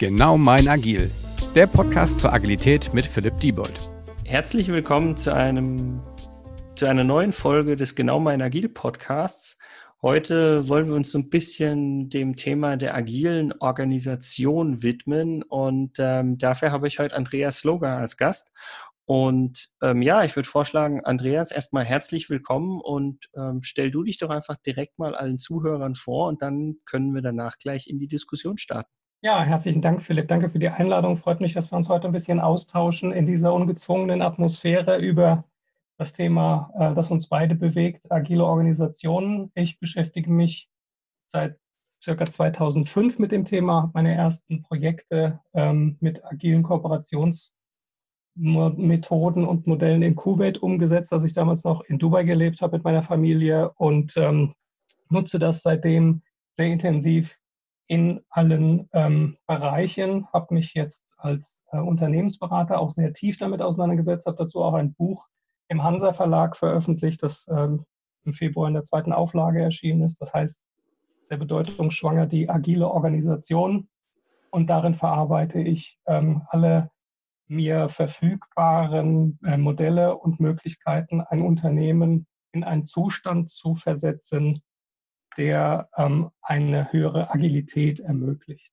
Genau mein Agil, der Podcast zur Agilität mit Philipp Diebold. Herzlich willkommen zu einem zu einer neuen Folge des Genau mein Agil Podcasts. Heute wollen wir uns so ein bisschen dem Thema der agilen Organisation widmen und ähm, dafür habe ich heute Andreas Sloga als Gast. Und ähm, ja, ich würde vorschlagen, Andreas, erstmal herzlich willkommen und ähm, stell du dich doch einfach direkt mal allen Zuhörern vor und dann können wir danach gleich in die Diskussion starten. Ja, herzlichen Dank, Philipp. Danke für die Einladung. Freut mich, dass wir uns heute ein bisschen austauschen in dieser ungezwungenen Atmosphäre über das Thema, äh, das uns beide bewegt, agile Organisationen. Ich beschäftige mich seit circa 2005 mit dem Thema, habe meine ersten Projekte ähm, mit agilen Kooperationsmethoden und Modellen in Kuwait umgesetzt, als ich damals noch in Dubai gelebt habe mit meiner Familie und ähm, nutze das seitdem sehr intensiv in allen ähm, Bereichen, habe mich jetzt als äh, Unternehmensberater auch sehr tief damit auseinandergesetzt, habe dazu auch ein Buch im Hansa Verlag veröffentlicht, das ähm, im Februar in der zweiten Auflage erschienen ist. Das heißt, sehr bedeutungsschwanger die agile Organisation. Und darin verarbeite ich ähm, alle mir verfügbaren äh, Modelle und Möglichkeiten, ein Unternehmen in einen Zustand zu versetzen, der ähm, eine höhere Agilität ermöglicht.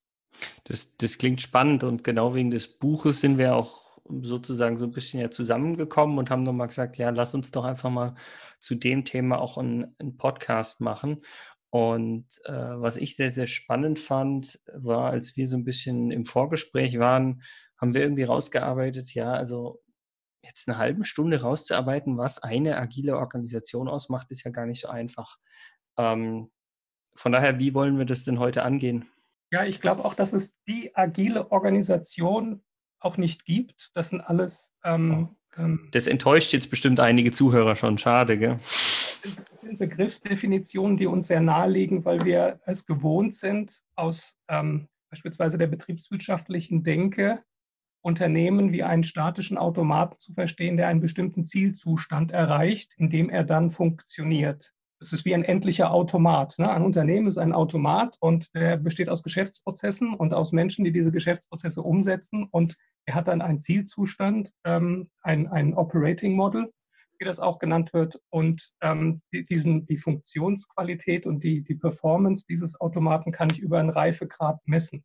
Das, das klingt spannend und genau wegen des Buches sind wir auch sozusagen so ein bisschen ja zusammengekommen und haben nochmal gesagt, ja, lass uns doch einfach mal zu dem Thema auch einen, einen Podcast machen. Und äh, was ich sehr, sehr spannend fand, war, als wir so ein bisschen im Vorgespräch waren, haben wir irgendwie rausgearbeitet, ja, also jetzt eine halbe Stunde rauszuarbeiten, was eine agile Organisation ausmacht, ist ja gar nicht so einfach. Ähm, von daher, wie wollen wir das denn heute angehen? Ja, ich glaube auch, dass es die agile Organisation auch nicht gibt. Das sind alles. Ähm, ähm, das enttäuscht jetzt bestimmt einige Zuhörer schon. Schade, gell? Das sind, Begriffsdefinitionen, die uns sehr naheliegen, weil wir es gewohnt sind, aus ähm, beispielsweise der betriebswirtschaftlichen Denke Unternehmen wie einen statischen Automaten zu verstehen, der einen bestimmten Zielzustand erreicht, in dem er dann funktioniert. Es ist wie ein endlicher Automat. Ne? Ein Unternehmen ist ein Automat und der besteht aus Geschäftsprozessen und aus Menschen, die diese Geschäftsprozesse umsetzen. Und er hat dann einen Zielzustand, ähm, ein, ein Operating Model, wie das auch genannt wird. Und ähm, die, diesen, die Funktionsqualität und die, die Performance dieses Automaten kann ich über einen Reifegrad messen.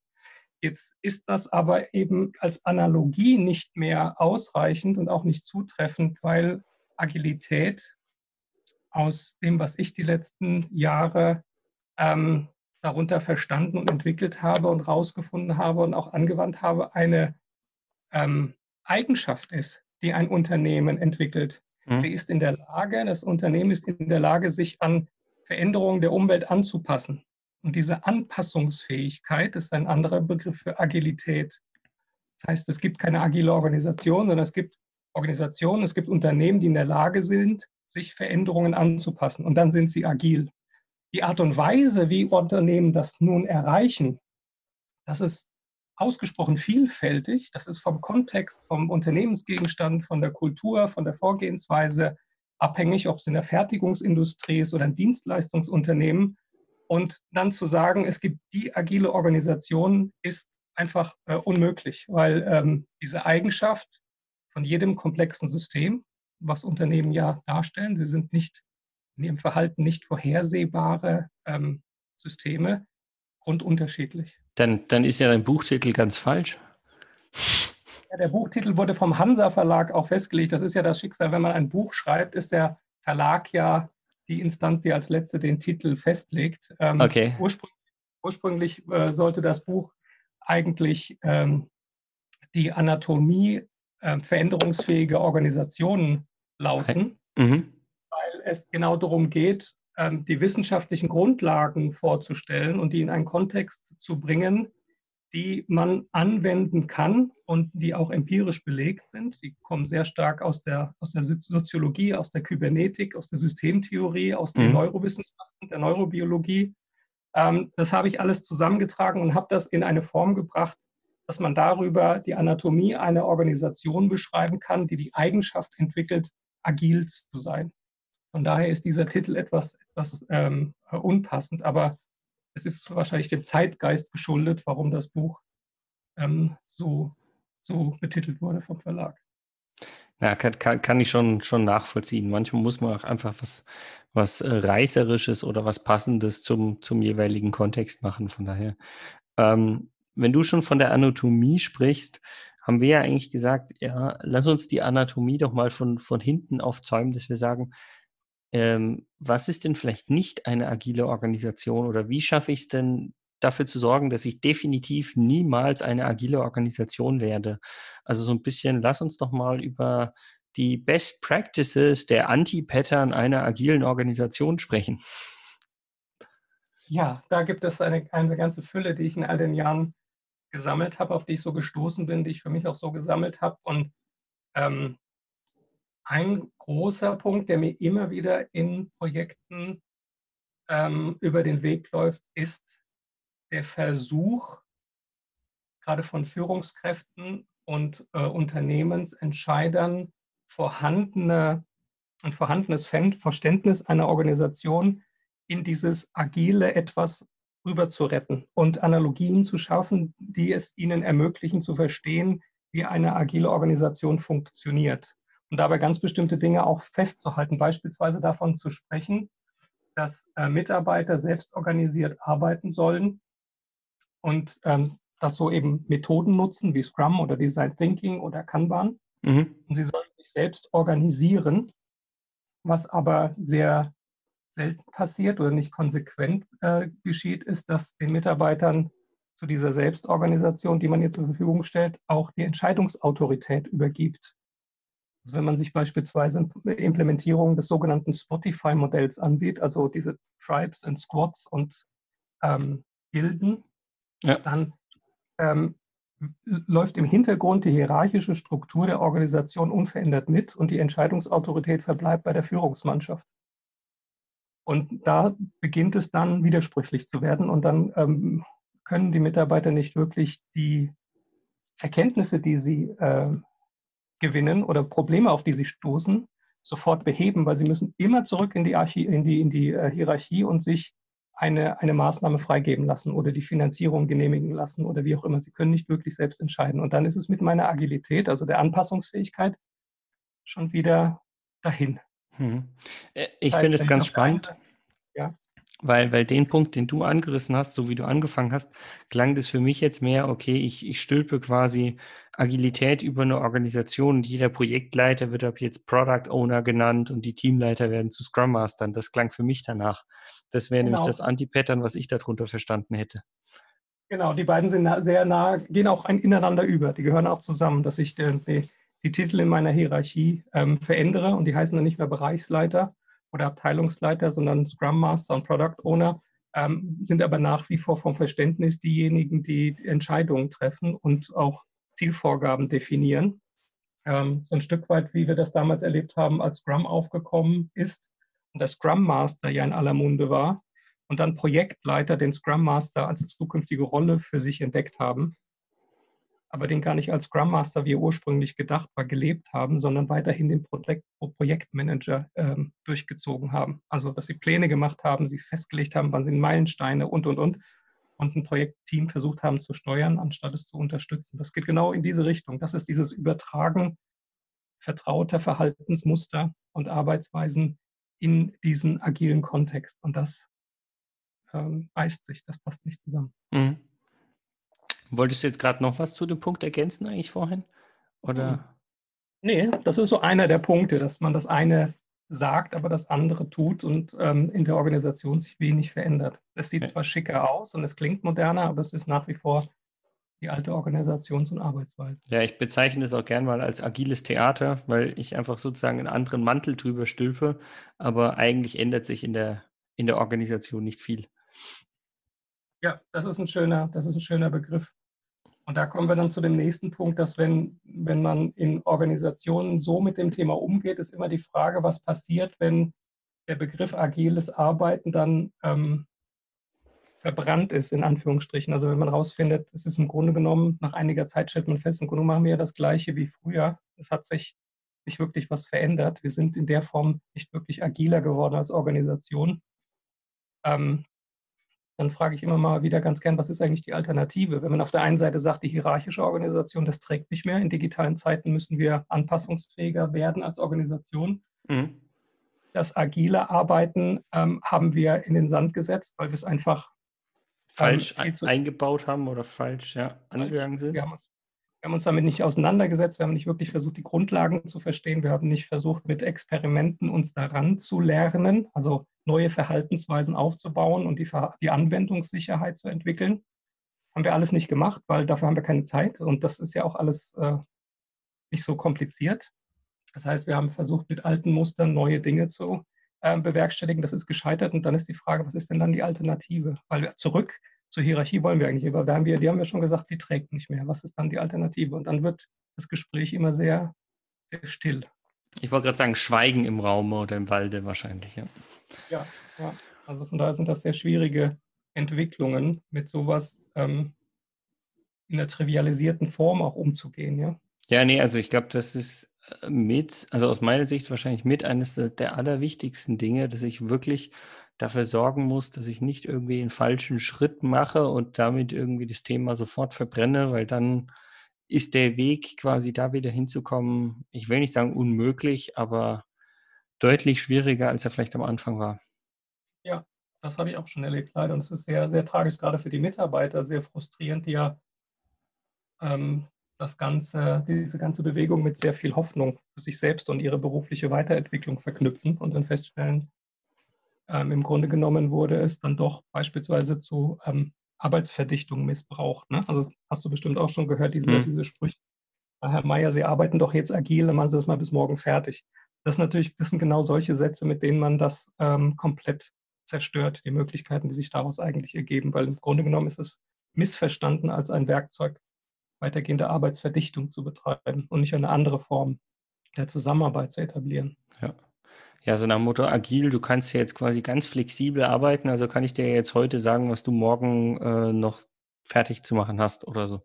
Jetzt ist das aber eben als Analogie nicht mehr ausreichend und auch nicht zutreffend, weil Agilität aus dem, was ich die letzten Jahre ähm, darunter verstanden und entwickelt habe und rausgefunden habe und auch angewandt habe, eine ähm, Eigenschaft ist, die ein Unternehmen entwickelt. Mhm. Sie ist in der Lage, das Unternehmen ist in der Lage, sich an Veränderungen der Umwelt anzupassen. Und diese Anpassungsfähigkeit ist ein anderer Begriff für Agilität. Das heißt, es gibt keine agile Organisation, sondern es gibt Organisationen, es gibt Unternehmen, die in der Lage sind, sich Veränderungen anzupassen. Und dann sind sie agil. Die Art und Weise, wie Unternehmen das nun erreichen, das ist ausgesprochen vielfältig. Das ist vom Kontext, vom Unternehmensgegenstand, von der Kultur, von der Vorgehensweise abhängig, ob es in der Fertigungsindustrie ist oder ein Dienstleistungsunternehmen. Und dann zu sagen, es gibt die agile Organisation, ist einfach äh, unmöglich, weil ähm, diese Eigenschaft von jedem komplexen System, was Unternehmen ja darstellen. Sie sind nicht in ihrem Verhalten nicht vorhersehbare ähm, Systeme, grundunterschiedlich. Dann, dann ist ja dein Buchtitel ganz falsch. Ja, der Buchtitel wurde vom Hansa Verlag auch festgelegt. Das ist ja das Schicksal, wenn man ein Buch schreibt, ist der Verlag ja die Instanz, die als letzte den Titel festlegt. Ähm, okay. Ursprünglich, ursprünglich äh, sollte das Buch eigentlich ähm, die Anatomie äh, veränderungsfähige Organisationen lauten, mhm. weil es genau darum geht, ähm, die wissenschaftlichen Grundlagen vorzustellen und die in einen Kontext zu bringen, die man anwenden kann und die auch empirisch belegt sind. Die kommen sehr stark aus der, aus der Soziologie, aus der Kybernetik, aus der Systemtheorie, aus den mhm. Neurowissenschaften, der Neurobiologie. Ähm, das habe ich alles zusammengetragen und habe das in eine Form gebracht, dass man darüber die Anatomie einer Organisation beschreiben kann, die die Eigenschaft entwickelt, agil zu sein. Von daher ist dieser Titel etwas, etwas ähm, unpassend, aber es ist wahrscheinlich dem Zeitgeist geschuldet, warum das Buch ähm, so, so betitelt wurde vom Verlag. Ja, kann, kann, ich schon, schon nachvollziehen. Manchmal muss man auch einfach was, was äh, Reißerisches oder was Passendes zum, zum jeweiligen Kontext machen. Von daher, ähm, wenn du schon von der Anatomie sprichst, haben wir ja eigentlich gesagt, ja, lass uns die Anatomie doch mal von, von hinten aufzäumen, dass wir sagen, ähm, was ist denn vielleicht nicht eine agile Organisation oder wie schaffe ich es denn, dafür zu sorgen, dass ich definitiv niemals eine agile Organisation werde. Also so ein bisschen, lass uns doch mal über die Best Practices der Anti-Pattern einer agilen Organisation sprechen. Ja, da gibt es eine, eine ganze Fülle, die ich in all den Jahren gesammelt habe, auf die ich so gestoßen bin, die ich für mich auch so gesammelt habe. Und ähm, ein großer Punkt, der mir immer wieder in Projekten ähm, über den Weg läuft, ist der Versuch, gerade von Führungskräften und äh, Unternehmensentscheidern vorhandene, ein vorhandenes Verständnis einer Organisation in dieses agile etwas rüber zu retten und Analogien zu schaffen, die es ihnen ermöglichen zu verstehen, wie eine agile Organisation funktioniert. Und dabei ganz bestimmte Dinge auch festzuhalten, beispielsweise davon zu sprechen, dass äh, Mitarbeiter selbst organisiert arbeiten sollen und ähm, dazu eben Methoden nutzen wie Scrum oder Design Thinking oder Kanban. Mhm. Und sie sollen sich selbst organisieren, was aber sehr selten passiert oder nicht konsequent äh, geschieht, ist, dass den Mitarbeitern zu dieser Selbstorganisation, die man hier zur Verfügung stellt, auch die Entscheidungsautorität übergibt. Also wenn man sich beispielsweise Implementierung des sogenannten Spotify-Modells ansieht, also diese Tribes und Squads und ähm, Gilden, ja. dann ähm, läuft im Hintergrund die hierarchische Struktur der Organisation unverändert mit und die Entscheidungsautorität verbleibt bei der Führungsmannschaft. Und da beginnt es dann widersprüchlich zu werden und dann ähm, können die Mitarbeiter nicht wirklich die Erkenntnisse, die sie äh, gewinnen oder Probleme, auf die sie stoßen, sofort beheben, weil sie müssen immer zurück in die, Archi in die, in die äh, Hierarchie und sich eine, eine Maßnahme freigeben lassen oder die Finanzierung genehmigen lassen oder wie auch immer. Sie können nicht wirklich selbst entscheiden. Und dann ist es mit meiner Agilität, also der Anpassungsfähigkeit, schon wieder dahin. Hm. Ich finde es ganz spannend. Eine, ja. Weil, weil den Punkt, den du angerissen hast, so wie du angefangen hast, klang das für mich jetzt mehr, okay, ich, ich stülpe quasi Agilität über eine Organisation und jeder Projektleiter wird ab jetzt Product Owner genannt und die Teamleiter werden zu Scrum Mastern. Das klang für mich danach. Das wäre genau. nämlich das Anti-Pattern, was ich darunter verstanden hätte. Genau, die beiden sind sehr nah, gehen auch ineinander über. Die gehören auch zusammen, dass ich die, die, Titel in meiner Hierarchie ähm, verändere und die heißen dann nicht mehr Bereichsleiter, oder Abteilungsleiter, sondern Scrum Master und Product Owner ähm, sind aber nach wie vor vom Verständnis diejenigen, die Entscheidungen treffen und auch Zielvorgaben definieren. Ähm, so ein Stück weit, wie wir das damals erlebt haben, als Scrum aufgekommen ist und der Scrum Master ja in aller Munde war und dann Projektleiter den Scrum Master als zukünftige Rolle für sich entdeckt haben aber den gar nicht als Scrum Master, wie er ursprünglich gedacht war, gelebt haben, sondern weiterhin den Projekt Projektmanager ähm, durchgezogen haben. Also, dass sie Pläne gemacht haben, sie festgelegt haben, wann sind Meilensteine und, und, und. Und ein Projektteam versucht haben zu steuern, anstatt es zu unterstützen. Das geht genau in diese Richtung. Das ist dieses Übertragen vertrauter Verhaltensmuster und Arbeitsweisen in diesen agilen Kontext. Und das ähm, beißt sich, das passt nicht zusammen. Mhm. Wolltest du jetzt gerade noch was zu dem Punkt ergänzen eigentlich vorhin? Oder? Hm. Nee, das ist so einer der Punkte, dass man das eine sagt, aber das andere tut und ähm, in der Organisation sich wenig verändert. Es sieht ja. zwar schicker aus und es klingt moderner, aber es ist nach wie vor die alte Organisations- und Arbeitsweise. Ja, ich bezeichne es auch gern mal als agiles Theater, weil ich einfach sozusagen einen anderen Mantel drüber stülpe, aber eigentlich ändert sich in der, in der Organisation nicht viel. Ja, das ist ein schöner, das ist ein schöner Begriff. Und da kommen wir dann zu dem nächsten Punkt, dass wenn, wenn man in Organisationen so mit dem Thema umgeht, ist immer die Frage, was passiert, wenn der Begriff agiles Arbeiten dann ähm, verbrannt ist, in Anführungsstrichen. Also wenn man rausfindet, es ist im Grunde genommen, nach einiger Zeit stellt man fest, im Grunde machen wir ja das Gleiche wie früher. Es hat sich nicht wirklich was verändert. Wir sind in der Form nicht wirklich agiler geworden als Organisation. Ähm, dann frage ich immer mal wieder ganz gern, was ist eigentlich die Alternative? Wenn man auf der einen Seite sagt, die hierarchische Organisation, das trägt nicht mehr. In digitalen Zeiten müssen wir anpassungsfähiger werden als Organisation. Mhm. Das agile Arbeiten ähm, haben wir in den Sand gesetzt, weil wir es einfach falsch ähm, eingebaut haben oder falsch ja, angegangen sind. Wir haben, uns, wir haben uns damit nicht auseinandergesetzt, wir haben nicht wirklich versucht, die Grundlagen zu verstehen, wir haben nicht versucht, mit Experimenten uns daran zu lernen, also neue Verhaltensweisen aufzubauen und die, die Anwendungssicherheit zu entwickeln. Das haben wir alles nicht gemacht, weil dafür haben wir keine Zeit und das ist ja auch alles äh, nicht so kompliziert. Das heißt, wir haben versucht, mit alten Mustern neue Dinge zu äh, bewerkstelligen. Das ist gescheitert und dann ist die Frage, was ist denn dann die Alternative? Weil wir zurück zur Hierarchie wollen wir eigentlich, aber wir haben wir, die haben wir schon gesagt, die trägt nicht mehr. Was ist dann die Alternative? Und dann wird das Gespräch immer sehr, sehr still. Ich wollte gerade sagen, Schweigen im Raum oder im Walde wahrscheinlich, ja. Ja, ja. Also von daher sind das sehr schwierige Entwicklungen, mit sowas ähm, in der trivialisierten Form auch umzugehen, ja. Ja, nee, also ich glaube, das ist äh, mit, also aus meiner Sicht wahrscheinlich mit eines der, der allerwichtigsten Dinge, dass ich wirklich dafür sorgen muss, dass ich nicht irgendwie einen falschen Schritt mache und damit irgendwie das Thema sofort verbrenne, weil dann ist der Weg quasi da wieder hinzukommen, ich will nicht sagen unmöglich, aber deutlich schwieriger, als er vielleicht am Anfang war. Ja, das habe ich auch schon erlebt, leider. Und es ist sehr, sehr tragisch, gerade für die Mitarbeiter, sehr frustrierend, die ja ähm, das ganze, diese ganze Bewegung mit sehr viel Hoffnung für sich selbst und ihre berufliche Weiterentwicklung verknüpfen und dann feststellen, ähm, im Grunde genommen wurde es dann doch beispielsweise zu ähm, Arbeitsverdichtung missbraucht. Ne? Also hast du bestimmt auch schon gehört, diese, mhm. diese Sprüche. Herr Mayer, Sie arbeiten doch jetzt agil, dann machen Sie das mal bis morgen fertig. Das, natürlich, das sind genau solche Sätze, mit denen man das ähm, komplett zerstört, die Möglichkeiten, die sich daraus eigentlich ergeben, weil im Grunde genommen ist es missverstanden als ein Werkzeug, weitergehende Arbeitsverdichtung zu betreiben und nicht eine andere Form der Zusammenarbeit zu etablieren. Ja. Ja, so nach dem Motto agil, du kannst ja jetzt quasi ganz flexibel arbeiten, also kann ich dir jetzt heute sagen, was du morgen äh, noch fertig zu machen hast oder so.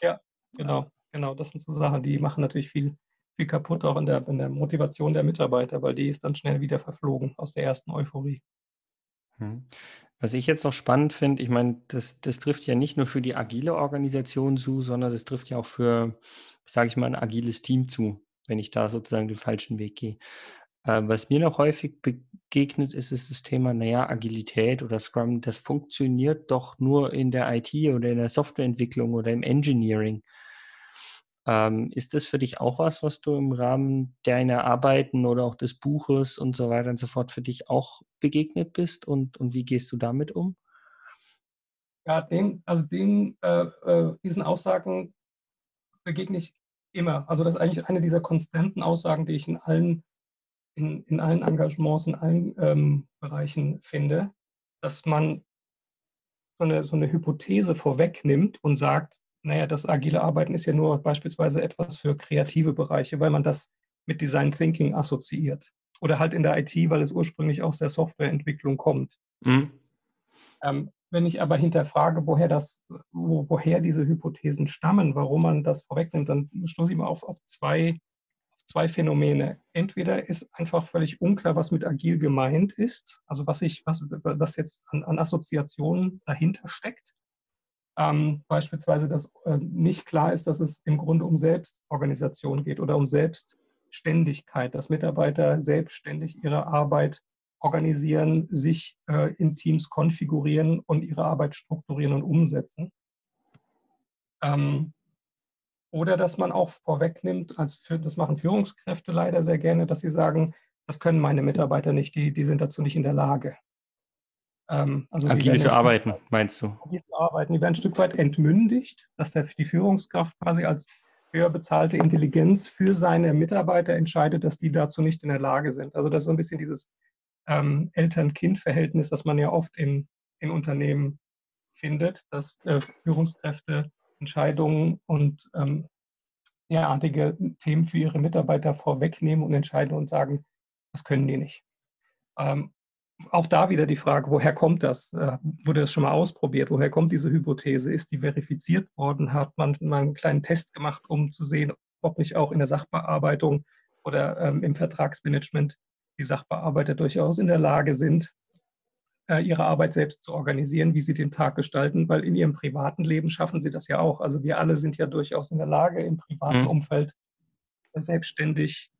Ja, genau, genau. Das sind so Sachen, die machen natürlich viel, viel kaputt, auch in der, in der Motivation der Mitarbeiter, weil die ist dann schnell wieder verflogen aus der ersten Euphorie. Hm. Was ich jetzt noch spannend finde, ich meine, das, das trifft ja nicht nur für die agile Organisation zu, sondern das trifft ja auch für, sage ich mal, ein agiles Team zu, wenn ich da sozusagen den falschen Weg gehe. Äh, was mir noch häufig begegnet ist, ist das Thema, naja, Agilität oder Scrum, das funktioniert doch nur in der IT oder in der Softwareentwicklung oder im Engineering. Ähm, ist das für dich auch was, was du im Rahmen deiner Arbeiten oder auch des Buches und so weiter und so fort für dich auch begegnet bist und, und wie gehst du damit um? Ja, den, also den, äh, äh, diesen Aussagen begegne ich immer. Also das ist eigentlich eine dieser konstanten Aussagen, die ich in allen, in, in allen Engagements, in allen ähm, Bereichen finde, dass man so eine, so eine Hypothese vorwegnimmt und sagt, naja, das agile Arbeiten ist ja nur beispielsweise etwas für kreative Bereiche, weil man das mit Design Thinking assoziiert. Oder halt in der IT, weil es ursprünglich aus der Softwareentwicklung kommt. Mhm. Ähm, wenn ich aber hinterfrage, woher, das, wo, woher diese Hypothesen stammen, warum man das vorwegnimmt, dann stoße ich mal auf, auf zwei, zwei Phänomene. Entweder ist einfach völlig unklar, was mit agil gemeint ist, also was, ich, was, was jetzt an, an Assoziationen dahinter steckt ähm, beispielsweise, dass äh, nicht klar ist, dass es im Grunde um Selbstorganisation geht oder um Selbstständigkeit, dass Mitarbeiter selbstständig ihre Arbeit organisieren, sich äh, in Teams konfigurieren und ihre Arbeit strukturieren und umsetzen. Ähm, oder dass man auch vorwegnimmt, als für, das machen Führungskräfte leider sehr gerne, dass sie sagen, das können meine Mitarbeiter nicht, die, die sind dazu nicht in der Lage. Ähm, also agil zu arbeiten, weit, meinst du? Agil zu arbeiten. Die werden ein Stück weit entmündigt, dass der, die Führungskraft quasi als höher bezahlte Intelligenz für seine Mitarbeiter entscheidet, dass die dazu nicht in der Lage sind. Also das ist so ein bisschen dieses ähm, Eltern-Kind-Verhältnis, das man ja oft in, in Unternehmen findet, dass äh, Führungskräfte Entscheidungen und ähm, derartige Themen für ihre Mitarbeiter vorwegnehmen und entscheiden und sagen, das können die nicht. Ähm, auch da wieder die Frage, woher kommt das? Äh, wurde das schon mal ausprobiert? Woher kommt diese Hypothese? Ist die verifiziert worden? Hat man mal einen kleinen Test gemacht, um zu sehen, ob nicht auch in der Sachbearbeitung oder ähm, im Vertragsmanagement die Sachbearbeiter durchaus in der Lage sind, ihre Arbeit selbst zu organisieren, wie sie den Tag gestalten, weil in ihrem privaten Leben schaffen sie das ja auch. Also wir alle sind ja durchaus in der Lage, im privaten mhm. Umfeld selbstständig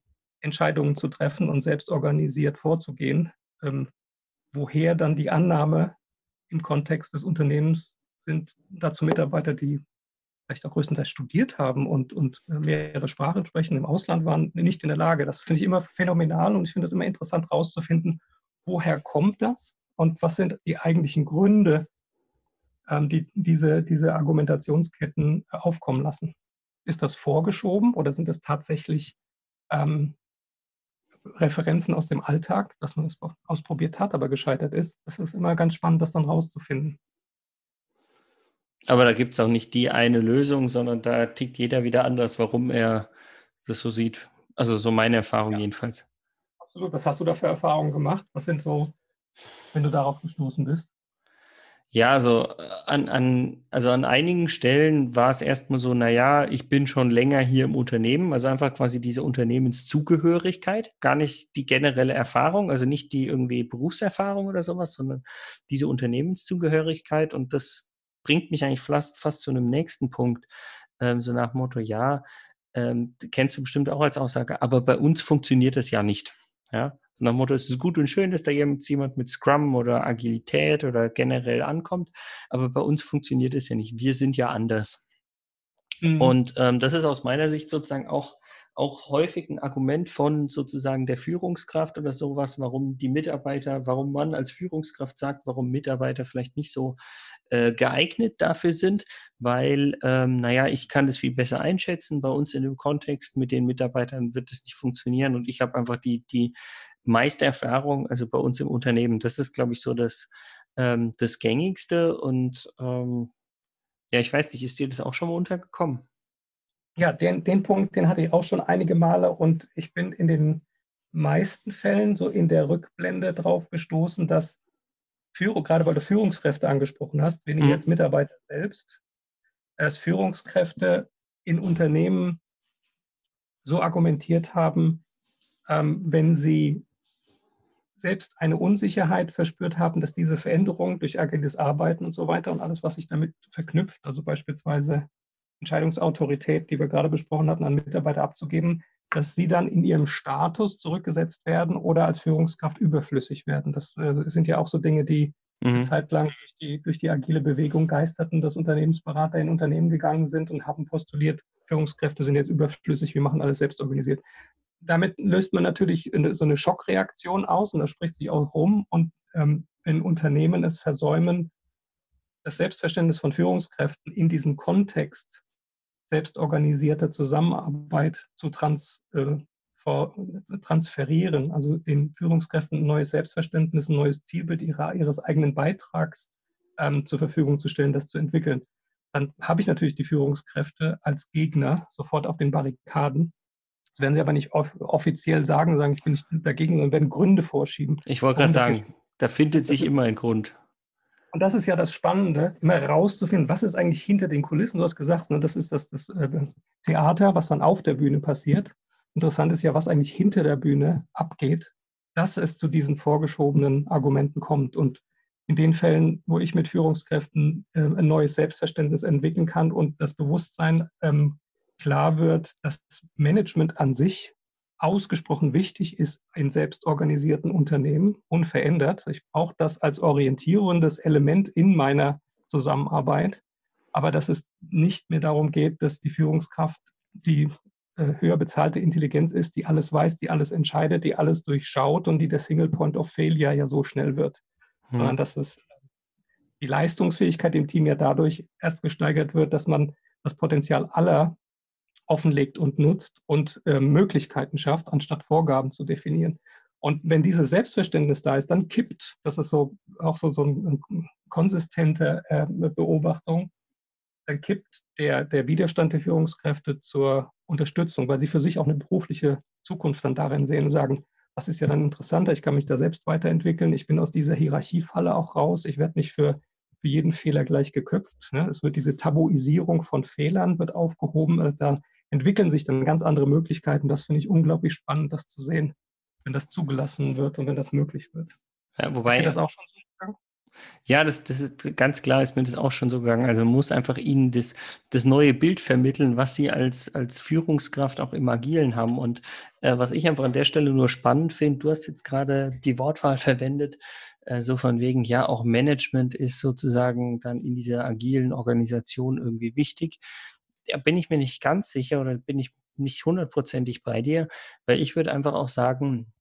Entscheidungen zu treffen und selbst organisiert vorzugehen. Ähm, woher dann die Annahme im Kontext des Unternehmens sind dazu Mitarbeiter, die vielleicht auch größtenteils studiert haben und, und mehrere Sprachen sprechen, im Ausland waren, nicht in der Lage. Das finde ich immer phänomenal und ich finde es immer interessant herauszufinden, woher kommt das und was sind die eigentlichen Gründe, ähm, die diese, diese Argumentationsketten aufkommen lassen. Ist das vorgeschoben oder sind das tatsächlich ähm, Referenzen aus dem Alltag, dass man es ausprobiert hat, aber gescheitert ist? Das ist immer ganz spannend, das dann rauszufinden. Aber da gibt es auch nicht die eine Lösung, sondern da tickt jeder wieder anders, warum er das so sieht. Also so meine Erfahrung ja. jedenfalls. Absolut. Was hast du da für Erfahrungen gemacht? Was sind so, wenn du darauf gestoßen bist? Ja, also äh, an, an, also an einigen Stellen war es erstmal so, naja, ich bin schon länger hier im Unternehmen, also einfach quasi diese Unternehmenszugehörigkeit, gar nicht die generelle Erfahrung, also nicht die irgendwie Berufserfahrung oder sowas, sondern diese Unternehmenszugehörigkeit. Und das bringt mich eigentlich fast, fast zu einem nächsten Punkt, ähm, so nach Motto, ja, ähm, kennst du bestimmt auch als Aussage, aber bei uns funktioniert das ja nicht. Ja, so nach dem Motto, es ist gut und schön, dass da jemand mit Scrum oder Agilität oder generell ankommt, aber bei uns funktioniert es ja nicht. Wir sind ja anders. Mhm. Und ähm, das ist aus meiner Sicht sozusagen auch, auch häufig ein Argument von sozusagen der Führungskraft oder sowas, warum die Mitarbeiter, warum man als Führungskraft sagt, warum Mitarbeiter vielleicht nicht so äh, geeignet dafür sind, weil, ähm, naja, ich kann das viel besser einschätzen. Bei uns in dem Kontext mit den Mitarbeitern wird es nicht funktionieren und ich habe einfach die, die meiste Erfahrung, also bei uns im Unternehmen. Das ist, glaube ich, so das, ähm, das Gängigste. Und ähm, ja, ich weiß nicht, ist dir das auch schon mal untergekommen? Ja, den, den Punkt, den hatte ich auch schon einige Male und ich bin in den meisten Fällen so in der Rückblende drauf gestoßen, dass Führung, gerade weil du Führungskräfte angesprochen hast, weniger mhm. jetzt Mitarbeiter selbst, dass Führungskräfte in Unternehmen so argumentiert haben, ähm, wenn sie selbst eine Unsicherheit verspürt haben, dass diese Veränderung durch agiles Arbeiten und so weiter und alles, was sich damit verknüpft, also beispielsweise Entscheidungsautorität, die wir gerade besprochen hatten, an Mitarbeiter abzugeben, dass sie dann in ihrem Status zurückgesetzt werden oder als Führungskraft überflüssig werden. Das äh, sind ja auch so Dinge, die mhm. zeitlang durch die, durch die agile Bewegung geisterten, dass Unternehmensberater in Unternehmen gegangen sind und haben postuliert, Führungskräfte sind jetzt überflüssig, wir machen alles selbst organisiert damit löst man natürlich so eine Schockreaktion aus und das spricht sich auch rum. Und ähm, wenn Unternehmen es versäumen, das Selbstverständnis von Führungskräften in diesem Kontext selbstorganisierter Zusammenarbeit zu trans, äh, vor, transferieren, also den Führungskräften ein neues Selbstverständnis, ein neues Zielbild ihrer, ihres eigenen Beitrags ähm, zur Verfügung zu stellen, das zu entwickeln, dann habe ich natürlich die Führungskräfte als Gegner sofort auf den Barrikaden das werden sie aber nicht off offiziell sagen, sagen, ich bin nicht dagegen, sondern werden Gründe vorschieben. Ich wollte gerade sagen, da findet sich immer ein Grund. Und das ist ja das Spannende, immer rauszufinden, was ist eigentlich hinter den Kulissen. Du hast gesagt, ne, das ist das, das äh, Theater, was dann auf der Bühne passiert. Interessant ist ja, was eigentlich hinter der Bühne abgeht, dass es zu diesen vorgeschobenen Argumenten kommt. Und in den Fällen, wo ich mit Führungskräften äh, ein neues Selbstverständnis entwickeln kann und das Bewusstsein ähm, klar wird, dass Management an sich ausgesprochen wichtig ist in selbstorganisierten Unternehmen, unverändert. Ich brauche das als orientierendes Element in meiner Zusammenarbeit, aber dass es nicht mehr darum geht, dass die Führungskraft die äh, höher bezahlte Intelligenz ist, die alles weiß, die alles entscheidet, die alles durchschaut und die der Single Point of Failure ja so schnell wird, hm. sondern dass es die Leistungsfähigkeit im Team ja dadurch erst gesteigert wird, dass man das Potenzial aller offenlegt und nutzt und äh, Möglichkeiten schafft, anstatt Vorgaben zu definieren. Und wenn dieses Selbstverständnis da ist, dann kippt, das ist so auch so, so eine konsistente äh, Beobachtung, dann kippt der, der Widerstand der Führungskräfte zur Unterstützung, weil sie für sich auch eine berufliche Zukunft dann darin sehen und sagen, was ist ja dann interessanter, ich kann mich da selbst weiterentwickeln, ich bin aus dieser Hierarchiefalle auch raus, ich werde nicht für, für jeden Fehler gleich geköpft. Ne? Es wird diese Tabuisierung von Fehlern wird aufgehoben, da entwickeln sich dann ganz andere Möglichkeiten. Das finde ich unglaublich spannend, das zu sehen, wenn das zugelassen wird und wenn das möglich wird. Ja, wobei, das auch schon gegangen? Ja, das, das ist ganz klar, ist mir das auch schon so gegangen. Also man muss einfach ihnen das, das neue Bild vermitteln, was sie als, als Führungskraft auch im Agilen haben. Und äh, was ich einfach an der Stelle nur spannend finde, du hast jetzt gerade die Wortwahl verwendet, äh, so von wegen, ja, auch Management ist sozusagen dann in dieser agilen Organisation irgendwie wichtig. Da bin ich mir nicht ganz sicher oder bin ich nicht hundertprozentig bei dir, weil ich würde einfach auch sagen,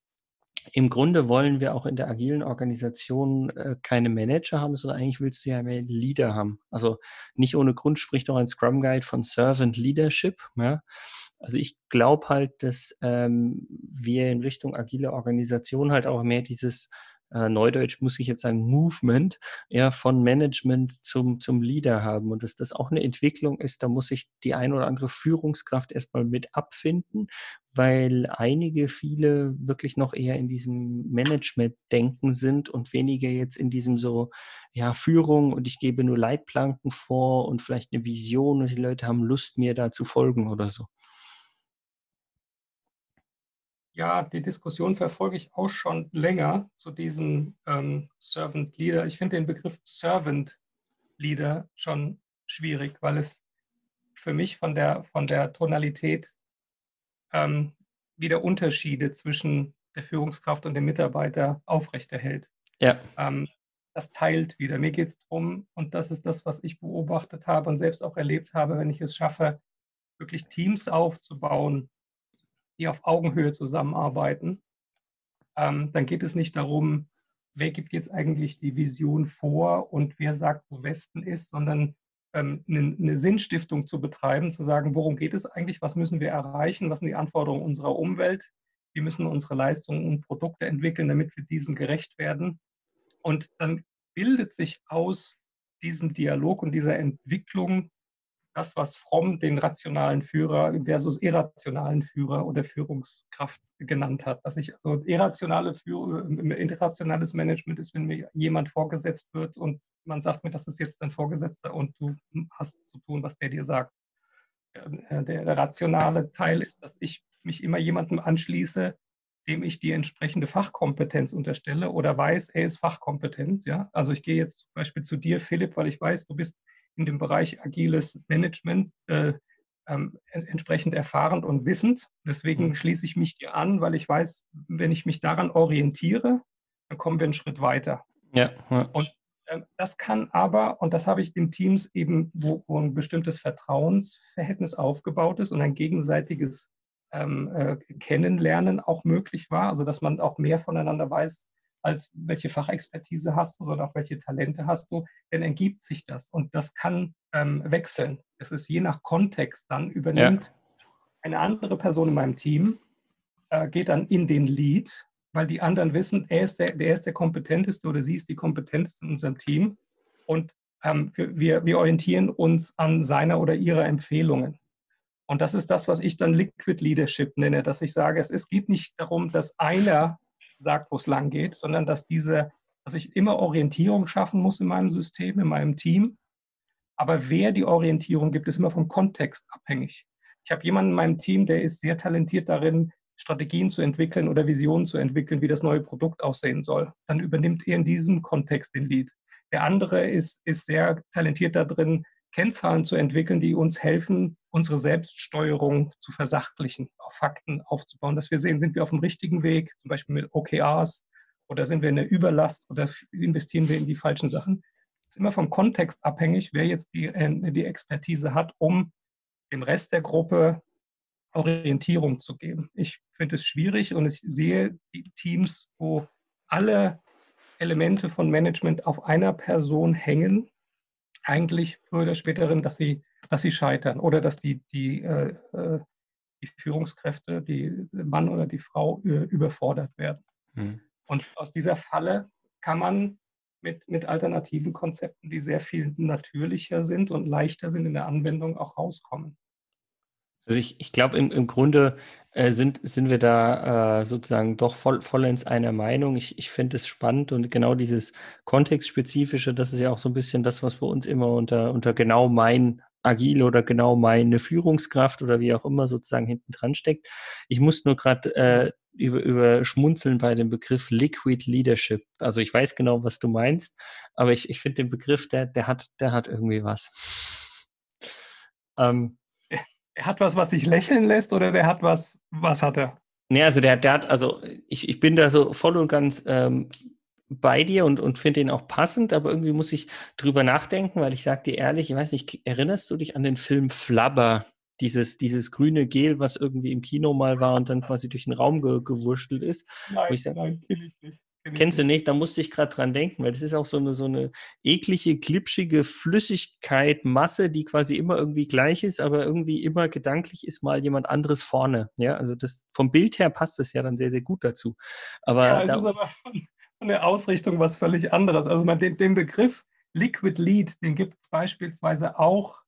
im Grunde wollen wir auch in der agilen Organisation äh, keine Manager haben, sondern eigentlich willst du ja mehr Leader haben. Also nicht ohne Grund spricht auch ein Scrum Guide von Servant Leadership. Ja? Also ich glaube halt, dass ähm, wir in Richtung agile Organisation halt auch mehr dieses äh, Neudeutsch muss ich jetzt sagen, Movement, ja, von Management zum, zum Leader haben. Und dass das auch eine Entwicklung ist, da muss sich die ein oder andere Führungskraft erstmal mit abfinden, weil einige, viele wirklich noch eher in diesem Management-Denken sind und weniger jetzt in diesem so, ja, Führung und ich gebe nur Leitplanken vor und vielleicht eine Vision und die Leute haben Lust, mir da zu folgen oder so. Ja, die Diskussion verfolge ich auch schon länger zu diesem ähm, Servant Leader. Ich finde den Begriff Servant Leader schon schwierig, weil es für mich von der, von der Tonalität ähm, wieder Unterschiede zwischen der Führungskraft und dem Mitarbeiter aufrechterhält. Ja. Ähm, das teilt wieder. Mir geht es darum, und das ist das, was ich beobachtet habe und selbst auch erlebt habe, wenn ich es schaffe, wirklich Teams aufzubauen, die auf Augenhöhe zusammenarbeiten, ähm, dann geht es nicht darum, wer gibt jetzt eigentlich die Vision vor und wer sagt, wo Westen ist, sondern ähm, eine, eine, Sinnstiftung zu betreiben, zu sagen, worum geht es eigentlich, was müssen wir erreichen, was sind die Anforderungen unserer Umwelt, wie müssen unsere Leistungen und Produkte entwickeln, damit wir diesen gerecht werden. Und dann bildet sich aus diesem Dialog und dieser Entwicklung das, was Fromm den rationalen Führer versus irrationalen Führer oder Führungskraft genannt hat. Dass ich also irrationale Führ irrationales Management ist, wenn mir jemand vorgesetzt wird und man sagt mir, das ist jetzt dein Vorgesetzter und du hast zu tun, was der dir sagt. Äh, der, der rationale Teil ist, dass ich mich immer jemandem anschließe, dem ich die entsprechende Fachkompetenz unterstelle oder weiß, er ist Fachkompetenz. Ja? Also ich gehe jetzt zum Beispiel zu dir, Philipp, weil ich weiß, du bist in dem Bereich agiles Management äh, ähm, entsprechend erfahren und wissend. Deswegen mhm. schließe ich mich dir an, weil ich weiß, wenn ich mich daran orientiere, dann kommen wir einen Schritt weiter. Ja. ja. Und äh, das kann aber, und das habe ich in Teams eben, wo, wo ein bestimmtes Vertrauensverhältnis aufgebaut ist und ein gegenseitiges ähm, äh, Kennenlernen auch möglich war, also dass man auch mehr voneinander weiß, als welche Fachexpertise hast du, sondern auch welche Talente hast du, dann ergibt sich das. Und das kann ähm, wechseln. Es ist je nach Kontext, dann übernimmt ja. eine andere Person in meinem Team, äh, geht dann in den Lead, weil die anderen wissen, er ist der, der ist der kompetenteste oder sie ist die kompetenteste in unserem Team. Und ähm, wir, wir orientieren uns an seiner oder ihrer Empfehlungen. Und das ist das, was ich dann Liquid Leadership nenne, dass ich sage, es, es geht nicht darum, dass einer sagt, wo es lang geht, sondern dass diese, dass ich immer Orientierung schaffen muss in meinem System, in meinem Team. Aber wer die Orientierung gibt, ist immer vom Kontext abhängig. Ich habe jemanden in meinem Team, der ist sehr talentiert darin, Strategien zu entwickeln oder Visionen zu entwickeln, wie das neue Produkt aussehen soll. Dann übernimmt er in diesem Kontext den Lead. Der andere ist, ist sehr talentiert darin, Kennzahlen zu entwickeln, die uns helfen, unsere Selbststeuerung zu versachlichen, auf Fakten aufzubauen, dass wir sehen, sind wir auf dem richtigen Weg, zum Beispiel mit OKRs, oder sind wir in der Überlast oder investieren wir in die falschen Sachen. Es ist immer vom Kontext abhängig, wer jetzt die, äh, die Expertise hat, um dem Rest der Gruppe Orientierung zu geben. Ich finde es schwierig und ich sehe Teams, wo alle Elemente von Management auf einer Person hängen, eigentlich früher oder späterin, dass sie, dass sie scheitern oder dass die, die, äh, äh die Führungskräfte, die Mann oder die Frau äh, überfordert werden. Mhm. Und aus dieser Falle kann man mit, mit alternativen Konzepten, die sehr viel natürlicher sind und leichter sind in der Anwendung, auch rauskommen. Also ich, ich glaube, im, im Grunde äh, sind, sind wir da äh, sozusagen doch voll, vollends einer Meinung. Ich, ich finde es spannend und genau dieses Kontextspezifische, das ist ja auch so ein bisschen das, was bei uns immer unter, unter genau mein agil oder genau meine Führungskraft oder wie auch immer sozusagen hinten dran steckt. Ich muss nur gerade äh, über, über Schmunzeln bei dem Begriff Liquid Leadership. Also ich weiß genau, was du meinst, aber ich, ich finde den Begriff, der, der hat, der hat irgendwie was. Ähm, er hat was, was dich lächeln lässt, oder der hat was, was hat er? Nee, also der, der hat, also ich, ich bin da so voll und ganz ähm, bei dir und, und finde ihn auch passend, aber irgendwie muss ich drüber nachdenken, weil ich sage dir ehrlich, ich weiß nicht, erinnerst du dich an den Film Flubber? Dieses, dieses grüne Gel, was irgendwie im Kino mal war und dann quasi durch den Raum ge gewurschtelt ist. Nein, sag, nein, kenne ich nicht. Kennst du nicht? Da musste ich gerade dran denken, weil das ist auch so eine, so eine eklige, glitschige Flüssigkeit, Masse, die quasi immer irgendwie gleich ist, aber irgendwie immer gedanklich ist mal jemand anderes vorne. Ja, also das vom Bild her passt das ja dann sehr, sehr gut dazu. Aber ja, es da, ist aber von, von, der Ausrichtung was völlig anderes. Also man, den, den Begriff Liquid Lead, den gibt es beispielsweise auch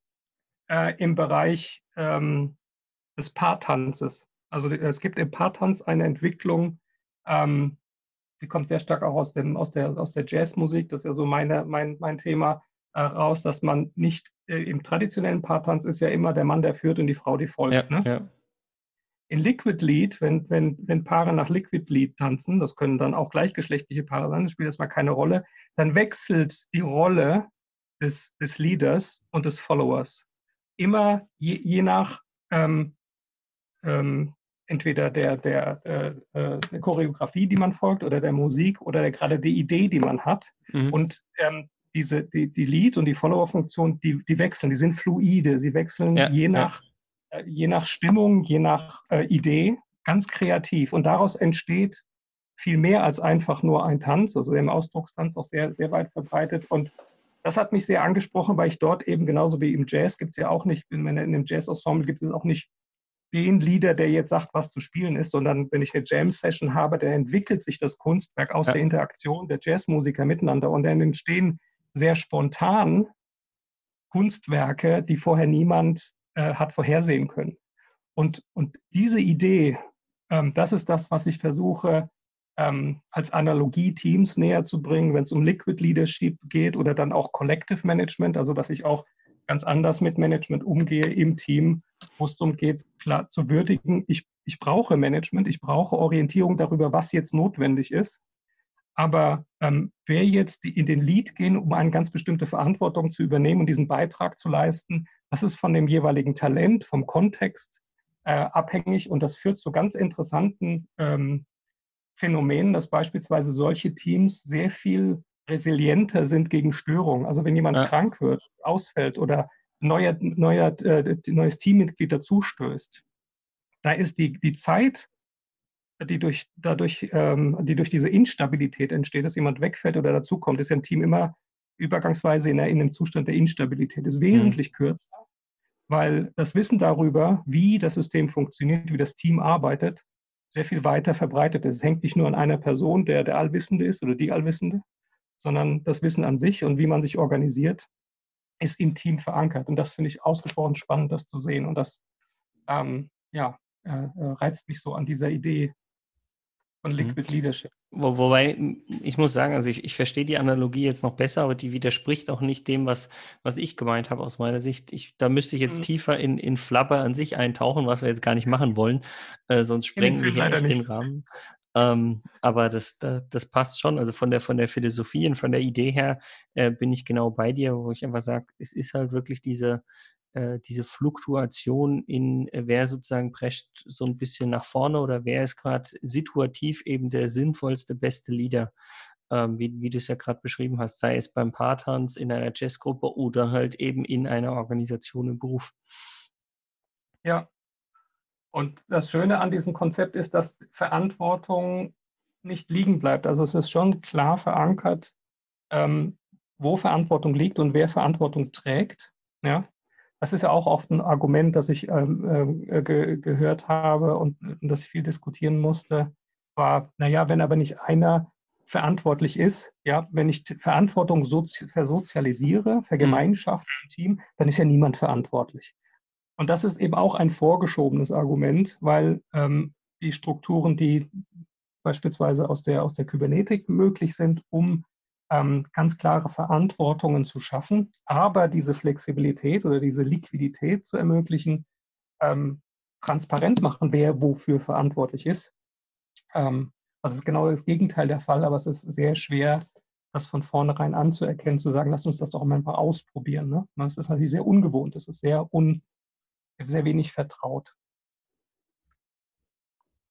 äh, im Bereich ähm, des Paartanzes. Also es gibt im Paartanz eine Entwicklung, ähm, die kommt sehr stark auch aus, dem, aus, der, aus der Jazzmusik, das ist ja so meine, mein, mein Thema, äh, raus, dass man nicht äh, im traditionellen Paartanz ist ja immer der Mann, der führt und die Frau, die folgt. Ja, ne? ja. In Liquid Lead, wenn, wenn, wenn Paare nach Liquid Lead tanzen, das können dann auch gleichgeschlechtliche Paare sein, das spielt erstmal keine Rolle, dann wechselt die Rolle des, des Leaders und des Followers. Immer je, je nach ähm, ähm, entweder der, der, äh, äh, Choreografie, die man folgt, oder der Musik oder der, gerade die Idee, die man hat. Mhm. Und ähm, diese, die, die Lead- und die Follower-Funktion, die, die wechseln, die sind fluide, sie wechseln ja, je, nach, ja. äh, je nach Stimmung, je nach äh, Idee, ganz kreativ. Und daraus entsteht viel mehr als einfach nur ein Tanz, also im Ausdruckstanz auch sehr, sehr weit verbreitet. Und das hat mich sehr angesprochen, weil ich dort eben genauso wie im Jazz gibt es ja auch nicht, in, in einem Jazz-Ensemble gibt es auch nicht den Leader, der jetzt sagt, was zu spielen ist, sondern wenn ich eine Jam-Session habe, dann entwickelt sich das Kunstwerk aus ja. der Interaktion der Jazzmusiker miteinander und dann entstehen sehr spontan Kunstwerke, die vorher niemand äh, hat vorhersehen können. Und, und diese Idee, ähm, das ist das, was ich versuche, ähm, als Analogie Teams näher zu bringen, wenn es um Liquid Leadership geht oder dann auch Collective Management, also dass ich auch ganz anders mit Management umgehe im Team, wo es darum geht, klar zu würdigen, ich, ich brauche Management, ich brauche Orientierung darüber, was jetzt notwendig ist. Aber ähm, wer jetzt in den Lead gehen, um eine ganz bestimmte Verantwortung zu übernehmen und diesen Beitrag zu leisten, das ist von dem jeweiligen Talent, vom Kontext äh, abhängig und das führt zu ganz interessanten ähm, Phänomenen, dass beispielsweise solche Teams sehr viel resilienter sind gegen Störungen. Also wenn jemand ja. krank wird, ausfällt oder neuer, neuer, äh, neues Teammitglied dazustößt, da ist die, die Zeit, die durch, dadurch, ähm, die durch diese Instabilität entsteht, dass jemand wegfällt oder dazukommt, ist ja im Team immer übergangsweise in, in einem Zustand der Instabilität, ist wesentlich mhm. kürzer, weil das Wissen darüber, wie das System funktioniert, wie das Team arbeitet, sehr viel weiter verbreitet ist. Es hängt nicht nur an einer Person, der der Allwissende ist oder die Allwissende, sondern das Wissen an sich und wie man sich organisiert, ist im Team verankert. Und das finde ich ausgesprochen spannend, das zu sehen. Und das ähm, ja, äh, äh reizt mich so an dieser Idee von mhm. Liquid Leadership. Wo, wobei, ich muss sagen, also ich, ich verstehe die Analogie jetzt noch besser, aber die widerspricht auch nicht dem, was, was ich gemeint habe aus meiner Sicht. Ich, da müsste ich jetzt mhm. tiefer in, in Flubber an sich eintauchen, was wir jetzt gar nicht machen wollen, äh, sonst sprengen wir hier echt den Rahmen. Ähm, aber das, das, das, passt schon. Also von der, von der Philosophie und von der Idee her äh, bin ich genau bei dir, wo ich einfach sage, es ist halt wirklich diese, äh, diese Fluktuation in, äh, wer sozusagen prescht so ein bisschen nach vorne oder wer ist gerade situativ eben der sinnvollste, beste Leader. Ähm, wie, wie du es ja gerade beschrieben hast, sei es beim Paartanz, in einer Jazzgruppe oder halt eben in einer Organisation im Beruf. Ja, und das Schöne an diesem Konzept ist, dass Verantwortung nicht liegen bleibt. Also es ist schon klar verankert, ähm, wo Verantwortung liegt und wer Verantwortung trägt. Ja? Das ist ja auch oft ein Argument, das ich ähm, äh, ge gehört habe und, und das ich viel diskutieren musste, war, naja, wenn aber nicht einer verantwortlich ist, ja, wenn ich Verantwortung versozialisiere, vergemeinschafte im Team, dann ist ja niemand verantwortlich. Und das ist eben auch ein vorgeschobenes Argument, weil ähm, die Strukturen, die beispielsweise aus der, aus der Kybernetik möglich sind, um ähm, ganz klare Verantwortungen zu schaffen, aber diese Flexibilität oder diese Liquidität zu ermöglichen, ähm, transparent machen, wer wofür verantwortlich ist, Ähm, also ist genau das Gegenteil der Fall, aber es ist sehr schwer, das von vornherein anzuerkennen, zu sagen, lass uns das doch mal einfach ausprobieren. Ne? Das ist natürlich sehr ungewohnt, es ist sehr, un, sehr wenig vertraut.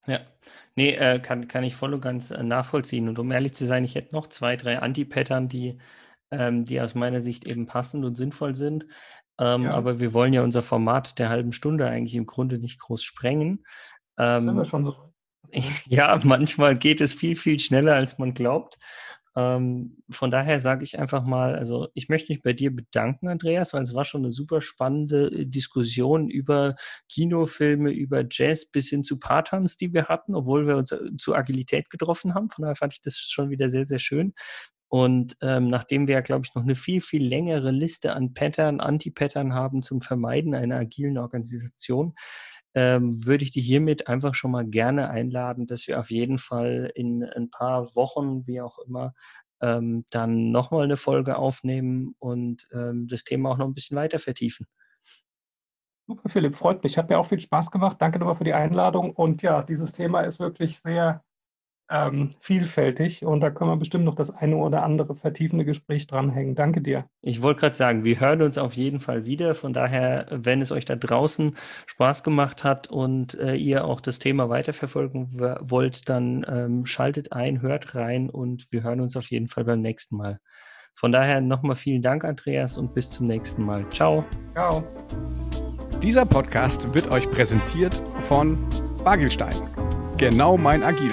Ja, nee, äh, kann, kann ich voll und ganz äh, nachvollziehen. Und um ehrlich zu sein, ich hätte noch zwei, drei Anti-Pattern, die, ähm, die aus meiner Sicht eben passend und sinnvoll sind. Ähm, ja. Aber wir wollen ja unser Format der halben Stunde eigentlich im Grunde nicht groß sprengen. Ähm, sind wir schon so. Ja, manchmal geht es viel, viel schneller, als man glaubt. Ähm, von daher sage ich einfach mal, also ich möchte mich bei dir bedanken, Andreas, weil es war schon eine super spannende äh, Diskussion über Kinofilme, über Jazz bis hin zu Partons, die wir hatten, obwohl wir uns äh, zu Agilität getroffen haben. Von daher fand ich das schon wieder sehr, sehr schön. Und ähm, nachdem wir, glaube ich, noch eine viel, viel längere Liste an Pattern, Anti-Pattern haben zum Vermeiden einer agilen Organisation, ähm, würde ich dich hiermit einfach schon mal gerne einladen, dass wir auf jeden Fall in ein paar Wochen, wie auch immer, ähm, dann nochmal eine Folge aufnehmen und ähm, das Thema auch noch ein bisschen weiter vertiefen. Super, Philipp, freut mich. Hat mir auch viel Spaß gemacht. Danke nochmal für die Einladung. Und ja, dieses Thema ist wirklich sehr ähm, vielfältig und da können wir bestimmt noch das eine oder andere vertiefende Gespräch dranhängen. Danke dir. Ich wollte gerade sagen, wir hören uns auf jeden Fall wieder. Von daher, wenn es euch da draußen Spaß gemacht hat und äh, ihr auch das Thema weiterverfolgen wollt, dann ähm, schaltet ein, hört rein und wir hören uns auf jeden Fall beim nächsten Mal. Von daher nochmal vielen Dank, Andreas, und bis zum nächsten Mal. Ciao. Ciao. Dieser Podcast wird euch präsentiert von Bagelstein. Genau mein Agil.